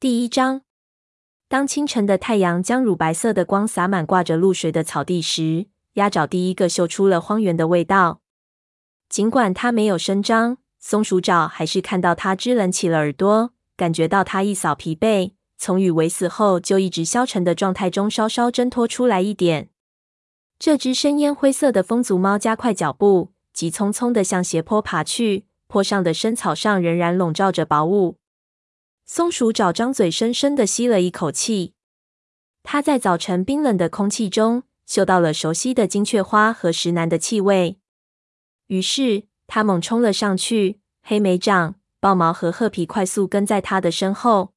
第一章，当清晨的太阳将乳白色的光洒满挂着露水的草地时，鸭爪第一个嗅出了荒原的味道。尽管它没有声张，松鼠爪还是看到它支棱起了耳朵，感觉到它一扫疲惫，从与尾死后就一直消沉的状态中稍稍挣脱出来一点。这只深烟灰色的风族猫加快脚步，急匆匆地向斜坡爬去。坡上的深草上仍然笼罩着薄雾。松鼠爪张嘴深深地吸了一口气，它在早晨冰冷的空气中嗅到了熟悉的金雀花和石楠的气味。于是，它猛冲了上去。黑莓掌、豹毛和褐皮快速跟在它的身后。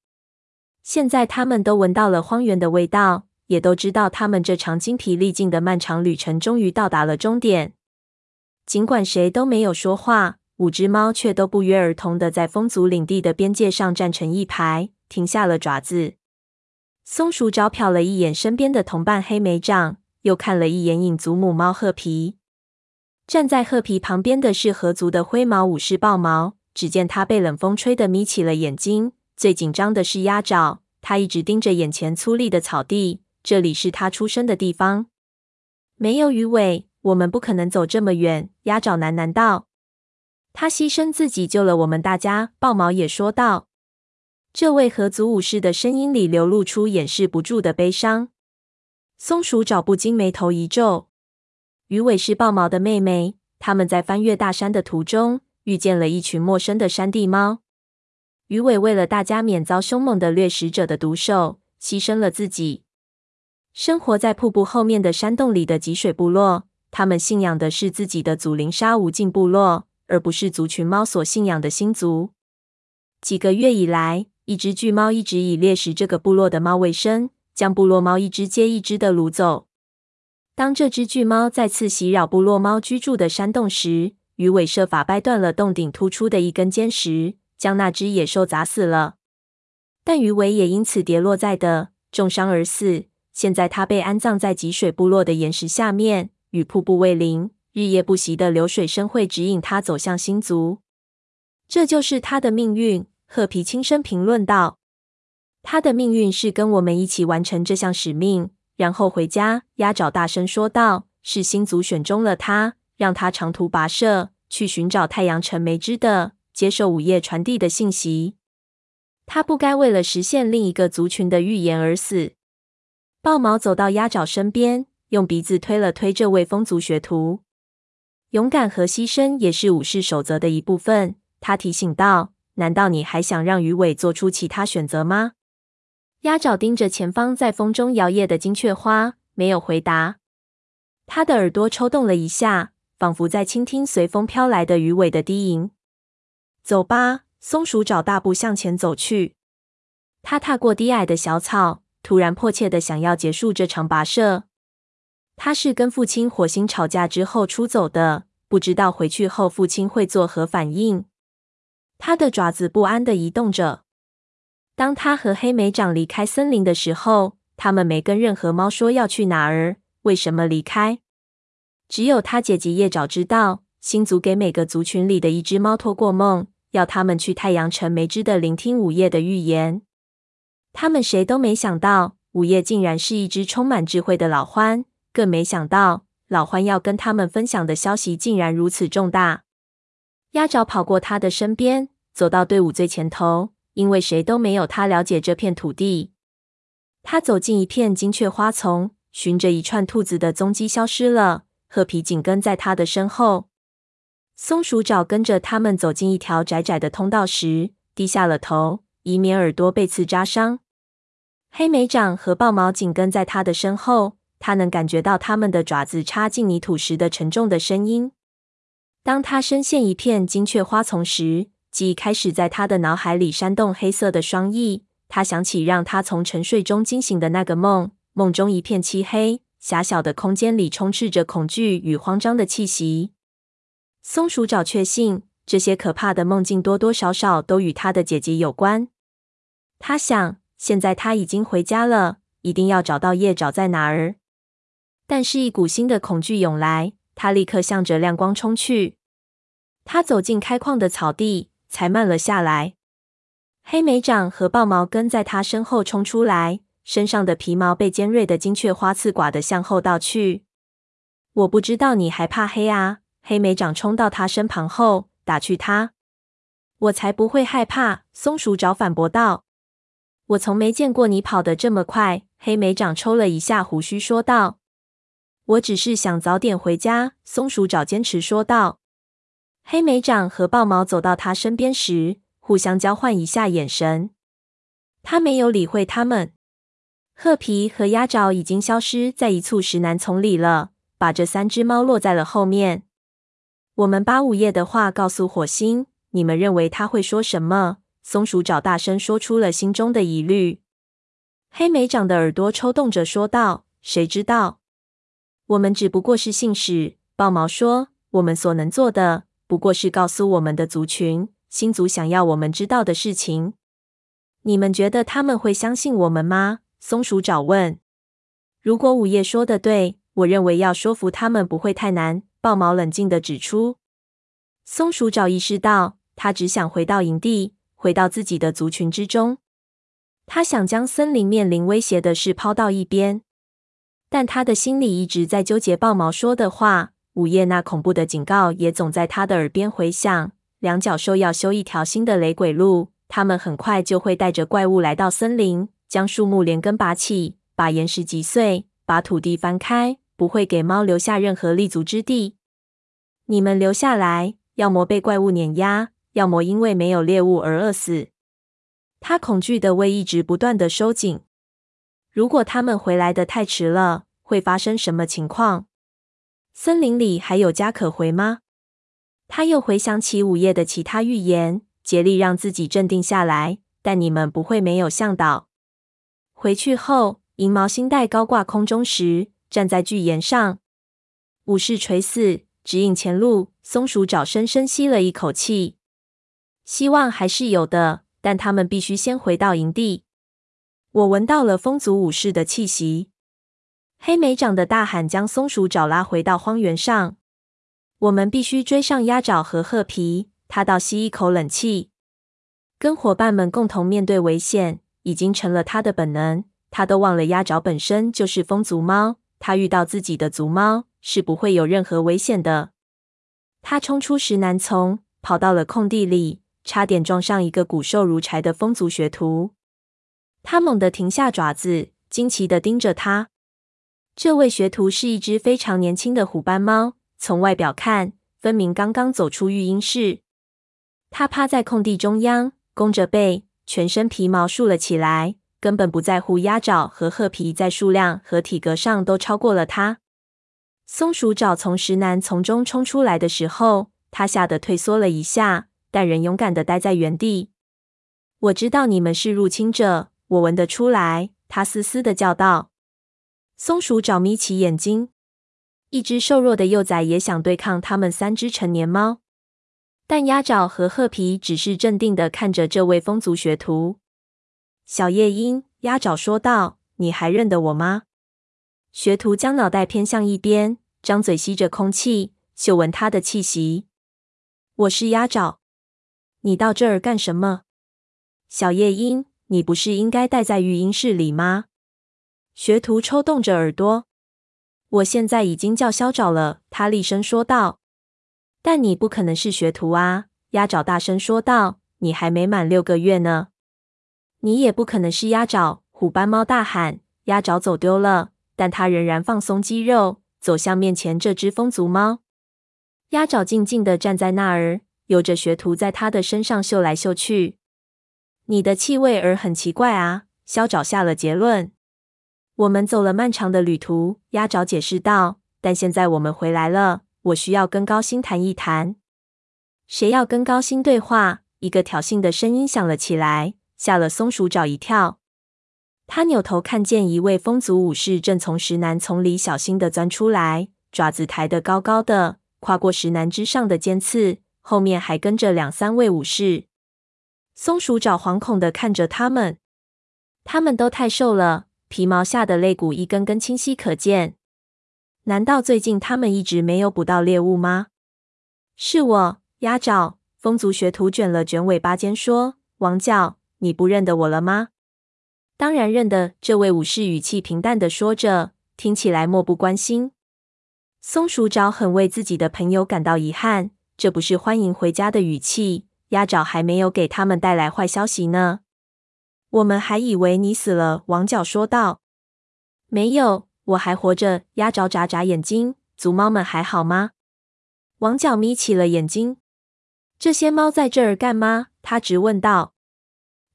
现在，他们都闻到了荒原的味道，也都知道他们这场精疲力尽的漫长旅程终于到达了终点。尽管谁都没有说话。五只猫却都不约而同的在风族领地的边界上站成一排，停下了爪子。松鼠爪瞟了一眼身边的同伴黑莓掌，又看了一眼影族母猫褐皮。站在褐皮旁边的是河族的灰毛武士豹毛。只见他被冷风吹得眯起了眼睛。最紧张的是鸭爪，他一直盯着眼前粗粝的草地，这里是他出生的地方。没有鱼尾，我们不可能走这么远。鸭爪喃喃道。他牺牲自己救了我们大家，豹毛也说道。这位合族武士的声音里流露出掩饰不住的悲伤。松鼠爪不禁眉头一皱。鱼尾是豹毛的妹妹，他们在翻越大山的途中遇见了一群陌生的山地猫。鱼尾为了大家免遭凶猛的掠食者的毒手，牺牲了自己。生活在瀑布后面的山洞里的脊水部落，他们信仰的是自己的祖灵沙无尽部落。而不是族群猫所信仰的星族。几个月以来，一只巨猫一直以猎食这个部落的猫为生，将部落猫一只接一只的掳走。当这只巨猫再次袭扰部落猫居住的山洞时，鱼尾设法掰断了洞顶突出的一根尖石，将那只野兽砸死了。但鱼尾也因此跌落在地，重伤而死。现在它被安葬在吉水部落的岩石下面，与瀑布为邻。日夜不息的流水声会指引他走向星族，这就是他的命运。褐皮轻声评论道：“他的命运是跟我们一起完成这项使命，然后回家。”鸭爪大声说道：“是星族选中了他，让他长途跋涉去寻找太阳城梅枝的，接受午夜传递的信息。他不该为了实现另一个族群的预言而死。”豹毛走到鸭爪身边，用鼻子推了推这位风族学徒。勇敢和牺牲也是武士守则的一部分，他提醒道：“难道你还想让鱼尾做出其他选择吗？”鸭爪盯着前方在风中摇曳的金雀花，没有回答。他的耳朵抽动了一下，仿佛在倾听随风飘来的鱼尾的低吟。走吧，松鼠爪大步向前走去。他踏过低矮的小草，突然迫切的想要结束这场跋涉。他是跟父亲火星吵架之后出走的，不知道回去后父亲会作何反应。他的爪子不安地移动着。当他和黑莓长离开森林的时候，他们没跟任何猫说要去哪儿，为什么离开？只有他姐姐叶爪知道。星族给每个族群里的一只猫托过梦，要他们去太阳城梅枝的聆听午夜的预言。他们谁都没想到，午夜竟然是一只充满智慧的老獾。更没想到，老獾要跟他们分享的消息竟然如此重大。鸭爪跑过他的身边，走到队伍最前头，因为谁都没有他了解这片土地。他走进一片金雀花丛，循着一串兔子的踪迹消失了。褐皮紧跟在他的身后。松鼠爪跟着他们走进一条窄窄的通道时，低下了头，以免耳朵被刺扎伤。黑莓掌和豹毛紧跟在他的身后。他能感觉到它们的爪子插进泥土时的沉重的声音。当他深陷一片金雀花丛时，记忆开始在他的脑海里扇动黑色的双翼。他想起让他从沉睡中惊醒的那个梦，梦中一片漆黑，狭小的空间里充斥着恐惧与慌张的气息。松鼠找确信，这些可怕的梦境多多少少都与他的姐姐有关。他想，现在他已经回家了，一定要找到叶爪在哪儿。但是，一股新的恐惧涌来，他立刻向着亮光冲去。他走进开旷的草地，才慢了下来。黑莓长和豹毛跟在他身后冲出来，身上的皮毛被尖锐的金雀花刺刮得向后倒去。我不知道你还怕黑啊！黑莓长冲到他身旁后，打趣他：“我才不会害怕。”松鼠爪反驳道：“我从没见过你跑得这么快。”黑莓长抽了一下胡须说道：“我只是想早点回家。”松鼠爪坚持说道。黑莓长和豹毛走到他身边时，互相交换一下眼神。他没有理会他们。褐皮和鸭爪已经消失在一簇石楠丛里了，把这三只猫落在了后面。我们把午夜的话告诉火星，你们认为他会说什么？松鼠爪大声说出了心中的疑虑。黑莓长的耳朵抽动着说道：“谁知道？我们只不过是信使。”豹毛说：“我们所能做的。”不过是告诉我们的族群，星族想要我们知道的事情。你们觉得他们会相信我们吗？松鼠爪问。如果午夜说的对，我认为要说服他们不会太难。豹毛冷静的指出。松鼠爪意识到，他只想回到营地，回到自己的族群之中。他想将森林面临威胁的事抛到一边，但他的心里一直在纠结豹毛说的话。午夜那恐怖的警告也总在他的耳边回响。两角兽要修一条新的雷鬼路，他们很快就会带着怪物来到森林，将树木连根拔起，把岩石击碎，把土地翻开，不会给猫留下任何立足之地。你们留下来，要么被怪物碾压，要么因为没有猎物而饿死。他恐惧的胃一直不断的收紧。如果他们回来的太迟了，会发生什么情况？森林里还有家可回吗？他又回想起午夜的其他预言，竭力让自己镇定下来。但你们不会没有向导。回去后，银毛星带高挂空中时，站在巨岩上，武士垂死，指引前路。松鼠爪深深吸了一口气，希望还是有的，但他们必须先回到营地。我闻到了风族武士的气息。黑莓长的大喊将松鼠爪拉回到荒原上。我们必须追上鸭爪和褐皮。他倒吸一口冷气，跟伙伴们共同面对危险已经成了他的本能。他都忘了鸭爪本身就是风族猫，他遇到自己的族猫是不会有任何危险的。他冲出石楠丛，跑到了空地里，差点撞上一个骨瘦如柴的风族学徒。他猛地停下爪子，惊奇地盯着他。这位学徒是一只非常年轻的虎斑猫，从外表看，分明刚刚走出育婴室。他趴在空地中央，弓着背，全身皮毛竖了起来，根本不在乎鸭爪和褐皮在数量和体格上都超过了他。松鼠爪从石楠丛中冲出来的时候，他吓得退缩了一下，但仍勇敢地待在原地。我知道你们是入侵者，我闻得出来。他嘶嘶地叫道。松鼠爪眯起眼睛，一只瘦弱的幼崽也想对抗他们三只成年猫，但鸭爪和褐皮只是镇定地看着这位风族学徒。小夜莺，鸭爪说道：“你还认得我吗？”学徒将脑袋偏向一边，张嘴吸着空气，嗅闻他的气息。“我是鸭爪，你到这儿干什么？”小夜莺，你不是应该待在育婴室里吗？学徒抽动着耳朵，我现在已经叫嚣爪了。他厉声说道：“但你不可能是学徒啊！”鸭爪大声说道：“你还没满六个月呢。”你也不可能是鸭爪！虎斑猫大喊：“鸭爪走丢了！”但它仍然放松肌肉，走向面前这只风族猫。鸭爪静静地站在那儿，有着学徒在它的身上嗅来嗅去。“你的气味儿很奇怪啊！”肖爪下了结论。我们走了漫长的旅途，鸭爪解释道。但现在我们回来了，我需要跟高星谈一谈。谁要跟高星对话？一个挑衅的声音响了起来，吓了松鼠爪一跳。他扭头看见一位风族武士正从石楠丛里小心地钻出来，爪子抬得高高的，跨过石楠之上的尖刺，后面还跟着两三位武士。松鼠爪惶恐地看着他们，他们都太瘦了。皮毛下的肋骨一根根清晰可见。难道最近他们一直没有捕到猎物吗？是我，鸭爪。风族学徒卷了卷尾巴尖说：“王教，你不认得我了吗？”“当然认得。”这位武士语气平淡地说着，听起来漠不关心。松鼠爪很为自己的朋友感到遗憾，这不是欢迎回家的语气。鸭爪还没有给他们带来坏消息呢。我们还以为你死了，王角说道。“没有，我还活着。”鸭爪眨眨眼睛。“族猫们还好吗？”王角眯起了眼睛。“这些猫在这儿干吗？”他直问道。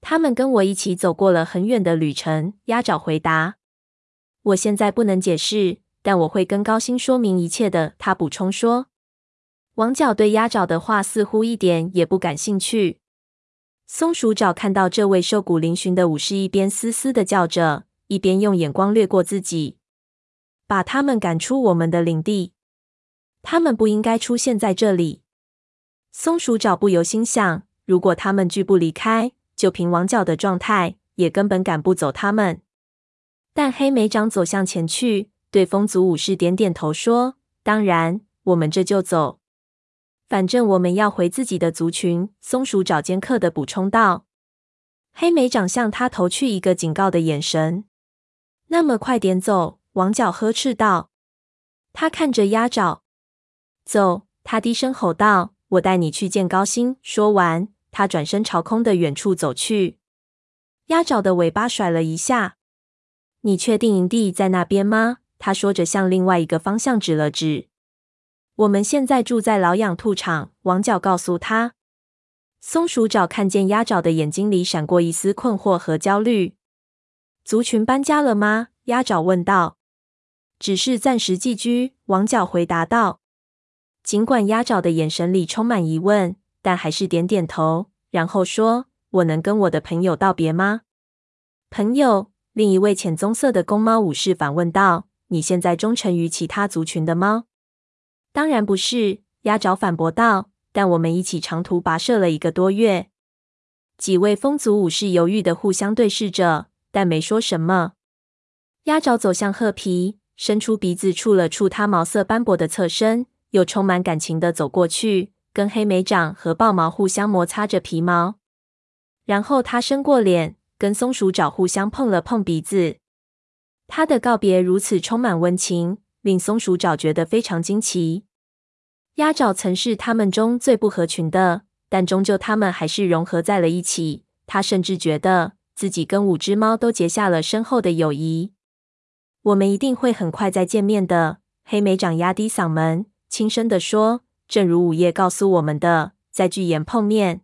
他们跟我一起走过了很远的旅程，鸭爪回答。我现在不能解释，但我会跟高星说明一切的。他补充说。王角对鸭爪的话似乎一点也不感兴趣。松鼠爪看到这位瘦骨嶙峋的武士一边嘶嘶的叫着，一边用眼光掠过自己，把他们赶出我们的领地。他们不应该出现在这里。松鼠爪不由心想：如果他们拒不离开，就凭王角的状态，也根本赶不走他们。但黑莓长走向前去，对风族武士点点头说：“当然，我们这就走。反正我们要回自己的族群。”松鼠找尖刻的补充道。黑莓长向他投去一个警告的眼神。“那么快点走！”王角呵斥道。他看着鸭爪。“走！”他低声吼道，“我带你去见高星。”说完。他转身朝空的远处走去，鸭爪的尾巴甩了一下。“你确定营地在那边吗？”他说着，向另外一个方向指了指。“我们现在住在老养兔场。”王角告诉他。松鼠爪看见鸭爪的眼睛里闪过一丝困惑和焦虑。“族群搬家了吗？”鸭爪问道。“只是暂时寄居。”王角回答道。尽管鸭爪的眼神里充满疑问。但还是点点头，然后说：“我能跟我的朋友道别吗？”朋友，另一位浅棕色的公猫武士反问道：“你现在忠诚于其他族群的猫？”“当然不是。”鸭爪反驳道。“但我们一起长途跋涉了一个多月。”几位风族武士犹豫的互相对视着，但没说什么。鸭爪走向褐皮，伸出鼻子触了触它毛色斑驳的侧身，又充满感情的走过去。跟黑莓掌和豹毛互相摩擦着皮毛，然后他伸过脸，跟松鼠爪互相碰了碰鼻子。他的告别如此充满温情，令松鼠爪觉得非常惊奇。鸭爪曾是他们中最不合群的，但终究他们还是融合在了一起。他甚至觉得自己跟五只猫都结下了深厚的友谊。我们一定会很快再见面的。黑莓长压低嗓门，轻声地说。正如午夜告诉我们的，在巨岩碰面，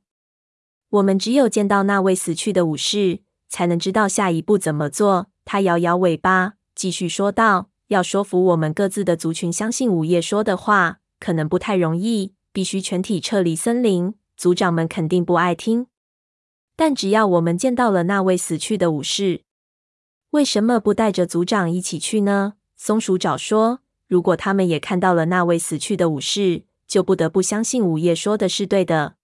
我们只有见到那位死去的武士，才能知道下一步怎么做。他摇摇尾巴，继续说道：“要说服我们各自的族群相信午夜说的话，可能不太容易。必须全体撤离森林，族长们肯定不爱听。但只要我们见到了那位死去的武士，为什么不带着族长一起去呢？”松鼠爪说：“如果他们也看到了那位死去的武士。”就不得不相信午夜说的是对的。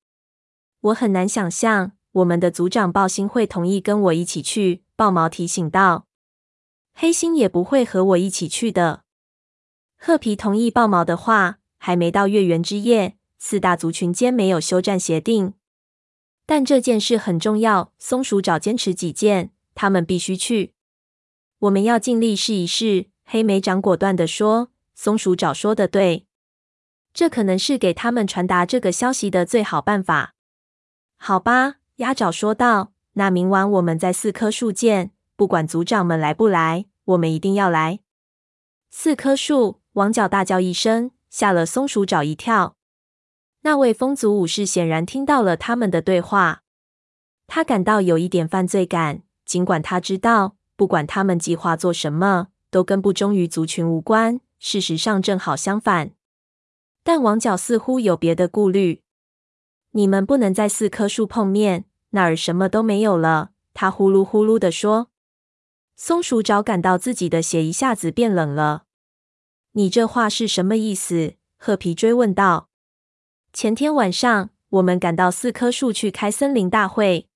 我很难想象我们的族长豹星会同意跟我一起去。豹毛提醒道：“黑心也不会和我一起去的。”褐皮同意豹毛的话。还没到月圆之夜，四大族群间没有休战协定，但这件事很重要。松鼠爪坚持己见，他们必须去。我们要尽力试一试。黑莓长果断地说：“松鼠爪说的对。”这可能是给他们传达这个消息的最好办法。好吧，鸭爪说道。那明晚我们在四棵树见，不管族长们来不来，我们一定要来。四棵树，王角大叫一声，吓了松鼠爪一跳。那位风族武士显然听到了他们的对话，他感到有一点犯罪感，尽管他知道，不管他们计划做什么，都跟不忠于族群无关。事实上，正好相反。但王角似乎有别的顾虑。你们不能在四棵树碰面，那儿什么都没有了。他呼噜呼噜地说。松鼠爪感到自己的血一下子变冷了。你这话是什么意思？褐皮追问道。前天晚上，我们赶到四棵树去开森林大会，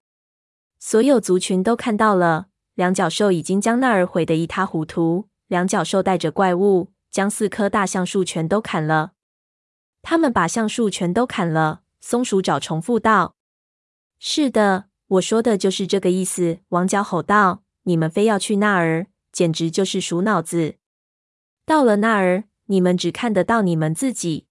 所有族群都看到了。两角兽已经将那儿毁得一塌糊涂。两角兽带着怪物，将四棵大橡树全都砍了。他们把橡树全都砍了。松鼠爪重复道：“是的，我说的就是这个意思。”王角吼道，“你们非要去那儿，简直就是鼠脑子。到了那儿，你们只看得到你们自己。”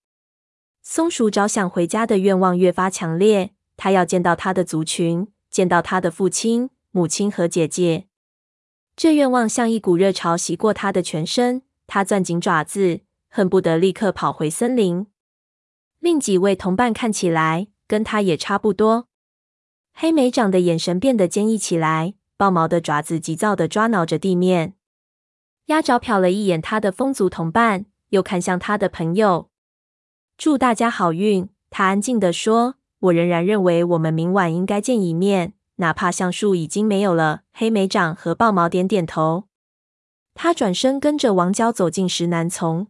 松鼠找想回家的愿望越发强烈，它要见到它的族群，见到它的父亲、母亲和姐姐。这愿望像一股热潮袭过他的全身，他攥紧爪子，恨不得立刻跑回森林。另几位同伴看起来跟他也差不多。黑莓长的眼神变得坚毅起来，豹毛的爪子急躁地抓挠着地面。鸭爪瞟了一眼他的风族同伴，又看向他的朋友。祝大家好运，他安静地说。我仍然认为我们明晚应该见一面。哪怕橡树已经没有了，黑莓长和豹毛点点头。他转身跟着王角走进石楠丛，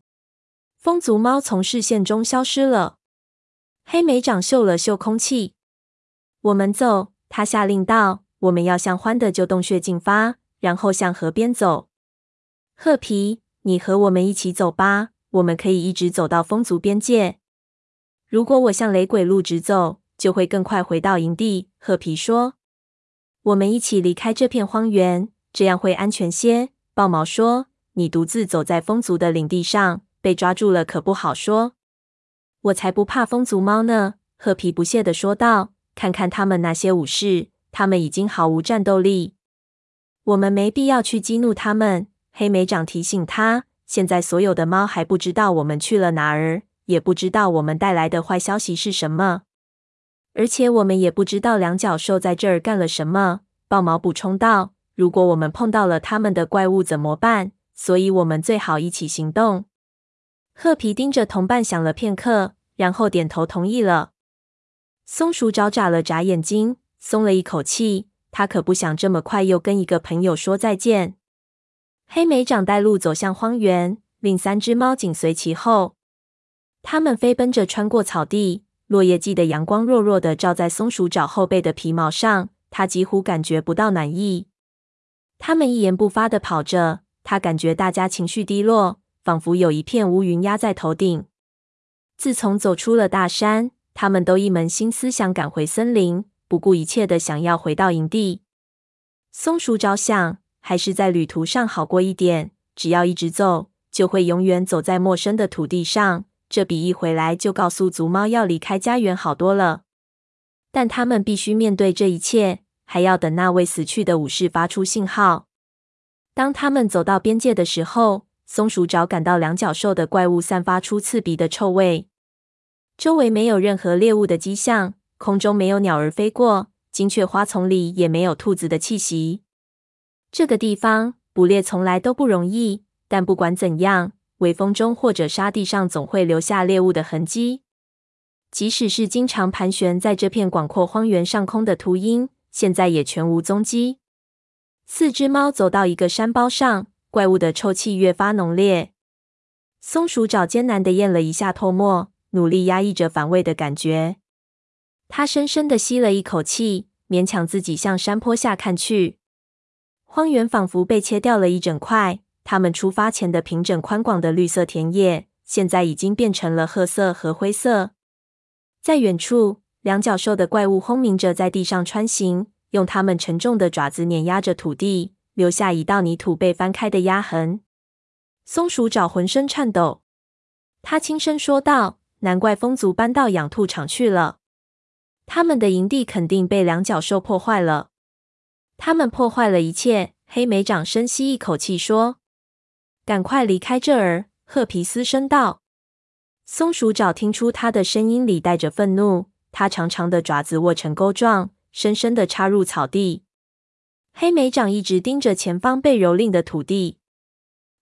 风族猫从视线中消失了。黑莓长嗅了嗅空气，我们走，他下令道：“我们要向欢的旧洞穴进发，然后向河边走。”褐皮，你和我们一起走吧，我们可以一直走到风族边界。如果我向雷鬼路直走，就会更快回到营地。褐皮说。我们一起离开这片荒原，这样会安全些。豹毛说：“你独自走在风族的领地上，被抓住了可不好说。”我才不怕风族猫呢！褐皮不屑地说道：“看看他们那些武士，他们已经毫无战斗力。我们没必要去激怒他们。”黑莓长提醒他：“现在所有的猫还不知道我们去了哪儿，也不知道我们带来的坏消息是什么。”而且我们也不知道两脚兽在这儿干了什么。豹毛补充道：“如果我们碰到了他们的怪物怎么办？所以我们最好一起行动。”褐皮盯着同伴想了片刻，然后点头同意了。松鼠爪眨了眨眼睛，松了一口气。他可不想这么快又跟一个朋友说再见。黑莓长带路走向荒原，另三只猫紧随其后。他们飞奔着穿过草地。落叶季的阳光弱弱的照在松鼠爪后背的皮毛上，它几乎感觉不到暖意。他们一言不发的跑着，他感觉大家情绪低落，仿佛有一片乌云压在头顶。自从走出了大山，他们都一门心思想赶回森林，不顾一切的想要回到营地。松鼠爪想，还是在旅途上好过一点，只要一直走，就会永远走在陌生的土地上。这比一回来就告诉族猫要离开家园好多了，但他们必须面对这一切，还要等那位死去的武士发出信号。当他们走到边界的时候，松鼠爪感到两脚兽的怪物散发出刺鼻的臭味，周围没有任何猎物的迹象，空中没有鸟儿飞过，金雀花丛里也没有兔子的气息。这个地方捕猎从来都不容易，但不管怎样。微风中或者沙地上总会留下猎物的痕迹，即使是经常盘旋在这片广阔荒原上空的秃鹰，现在也全无踪迹。四只猫走到一个山包上，怪物的臭气越发浓烈。松鼠爪艰难地咽了一下唾沫，努力压抑着反胃的感觉。他深深地吸了一口气，勉强自己向山坡下看去。荒原仿佛被切掉了一整块。他们出发前的平整宽广的绿色田野，现在已经变成了褐色和灰色。在远处，两脚兽的怪物轰鸣着在地上穿行，用它们沉重的爪子碾压着土地，留下一道泥土被翻开的压痕。松鼠爪浑身颤抖，他轻声说道：“难怪风族搬到养兔场去了，他们的营地肯定被两脚兽破坏了。他们破坏了一切。”黑莓长深吸一口气说。赶快离开这儿！赫皮斯声道。松鼠爪听出他的声音里带着愤怒，他长长的爪子握成钩状，深深的插入草地。黑莓长一直盯着前方被蹂躏的土地。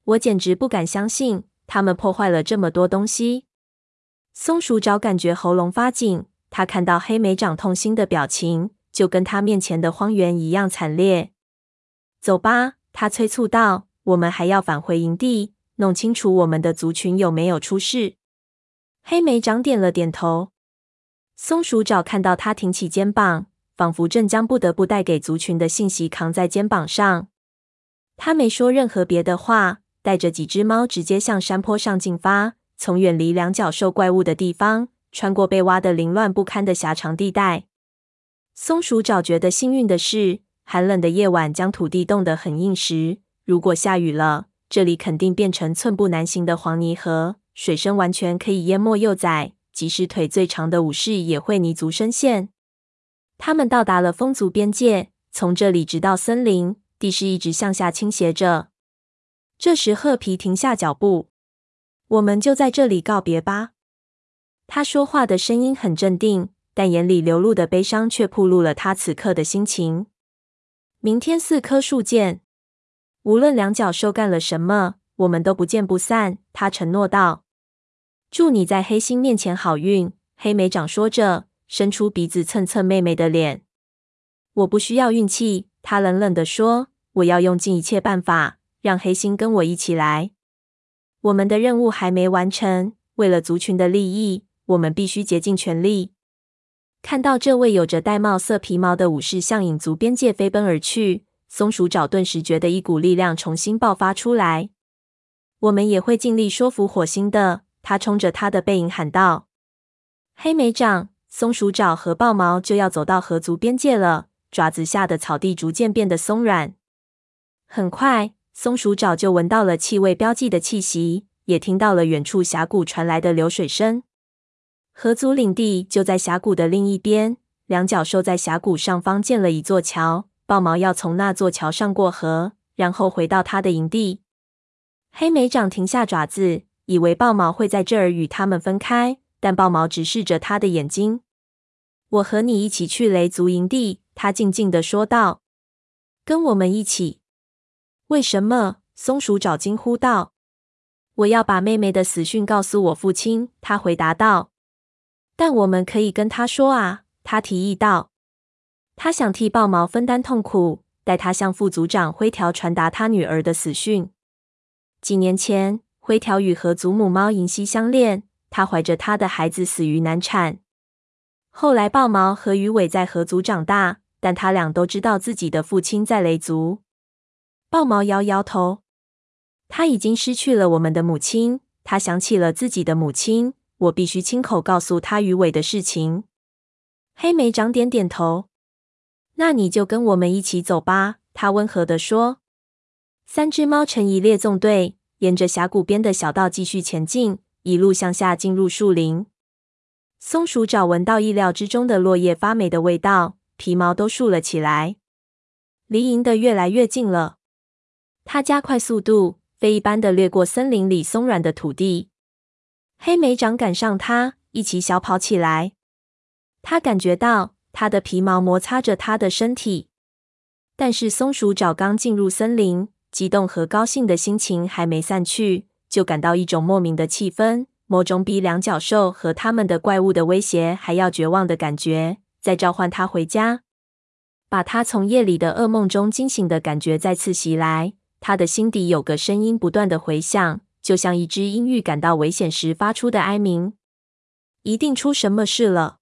我简直不敢相信，他们破坏了这么多东西。松鼠爪感觉喉咙发紧，他看到黑莓长痛心的表情，就跟他面前的荒原一样惨烈。走吧，他催促道。我们还要返回营地，弄清楚我们的族群有没有出事。黑莓长点了点头。松鼠爪看到他挺起肩膀，仿佛正将不得不带给族群的信息扛在肩膀上。他没说任何别的话，带着几只猫直接向山坡上进发，从远离两脚兽怪物的地方，穿过被挖得凌乱不堪的狭长地带。松鼠爪觉得幸运的是，寒冷的夜晚将土地冻得很硬实。如果下雨了，这里肯定变成寸步难行的黄泥河，水深完全可以淹没幼崽，即使腿最长的武士也会泥足深陷。他们到达了风族边界，从这里直到森林，地势一直向下倾斜着。这时，褐皮停下脚步。我们就在这里告别吧。他说话的声音很镇定，但眼里流露的悲伤却暴露了他此刻的心情。明天四棵树见。无论两脚兽干了什么，我们都不见不散。他承诺道：“祝你在黑星面前好运。”黑莓长说着，伸出鼻子蹭蹭妹妹的脸。“我不需要运气。”他冷冷地说，“我要用尽一切办法让黑星跟我一起来。”我们的任务还没完成，为了族群的利益，我们必须竭尽全力。看到这位有着玳瑁色皮毛的武士向影族边界飞奔而去，松鼠爪顿时觉得一股力量重新爆发出来。我们也会尽力说服火星的，他冲着他的背影喊道。黑莓长、松鼠爪和豹毛就要走到河族边界了，爪子下的草地逐渐变得松软。很快。松鼠爪就闻到了气味标记的气息，也听到了远处峡谷传来的流水声。河族领地就在峡谷的另一边，两脚兽在峡谷上方建了一座桥，豹毛要从那座桥上过河，然后回到他的营地。黑莓长停下爪子，以为豹毛会在这儿与他们分开，但豹毛直视着他的眼睛。我和你一起去雷族营地，他静静地说道。跟我们一起。为什么？松鼠爪惊呼道：“我要把妹妹的死讯告诉我父亲。”他回答道。“但我们可以跟他说啊。”他提议道。他想替豹毛分担痛苦，代他向副族长灰条传达他女儿的死讯。几年前，灰条与河族母猫银溪相恋，他怀着他的孩子死于难产。后来，豹毛和鱼尾在河族长大，但他俩都知道自己的父亲在雷族。豹毛摇摇头，他已经失去了我们的母亲。他想起了自己的母亲，我必须亲口告诉他鱼尾的事情。黑莓长点点头，那你就跟我们一起走吧。他温和地说。三只猫成一列纵队，沿着峡谷边的小道继续前进，一路向下进入树林。松鼠爪闻到意料之中的落叶发霉的味道，皮毛都竖了起来。离营的越来越近了。它加快速度，飞一般的掠过森林里松软的土地。黑莓长赶上他，一起小跑起来。他感觉到他的皮毛摩擦着他的身体，但是松鼠爪刚进入森林，激动和高兴的心情还没散去，就感到一种莫名的气氛，某种比两脚兽和他们的怪物的威胁还要绝望的感觉，在召唤他回家，把他从夜里的噩梦中惊醒的感觉再次袭来。他的心底有个声音不断的回响，就像一只阴郁感到危险时发出的哀鸣。一定出什么事了。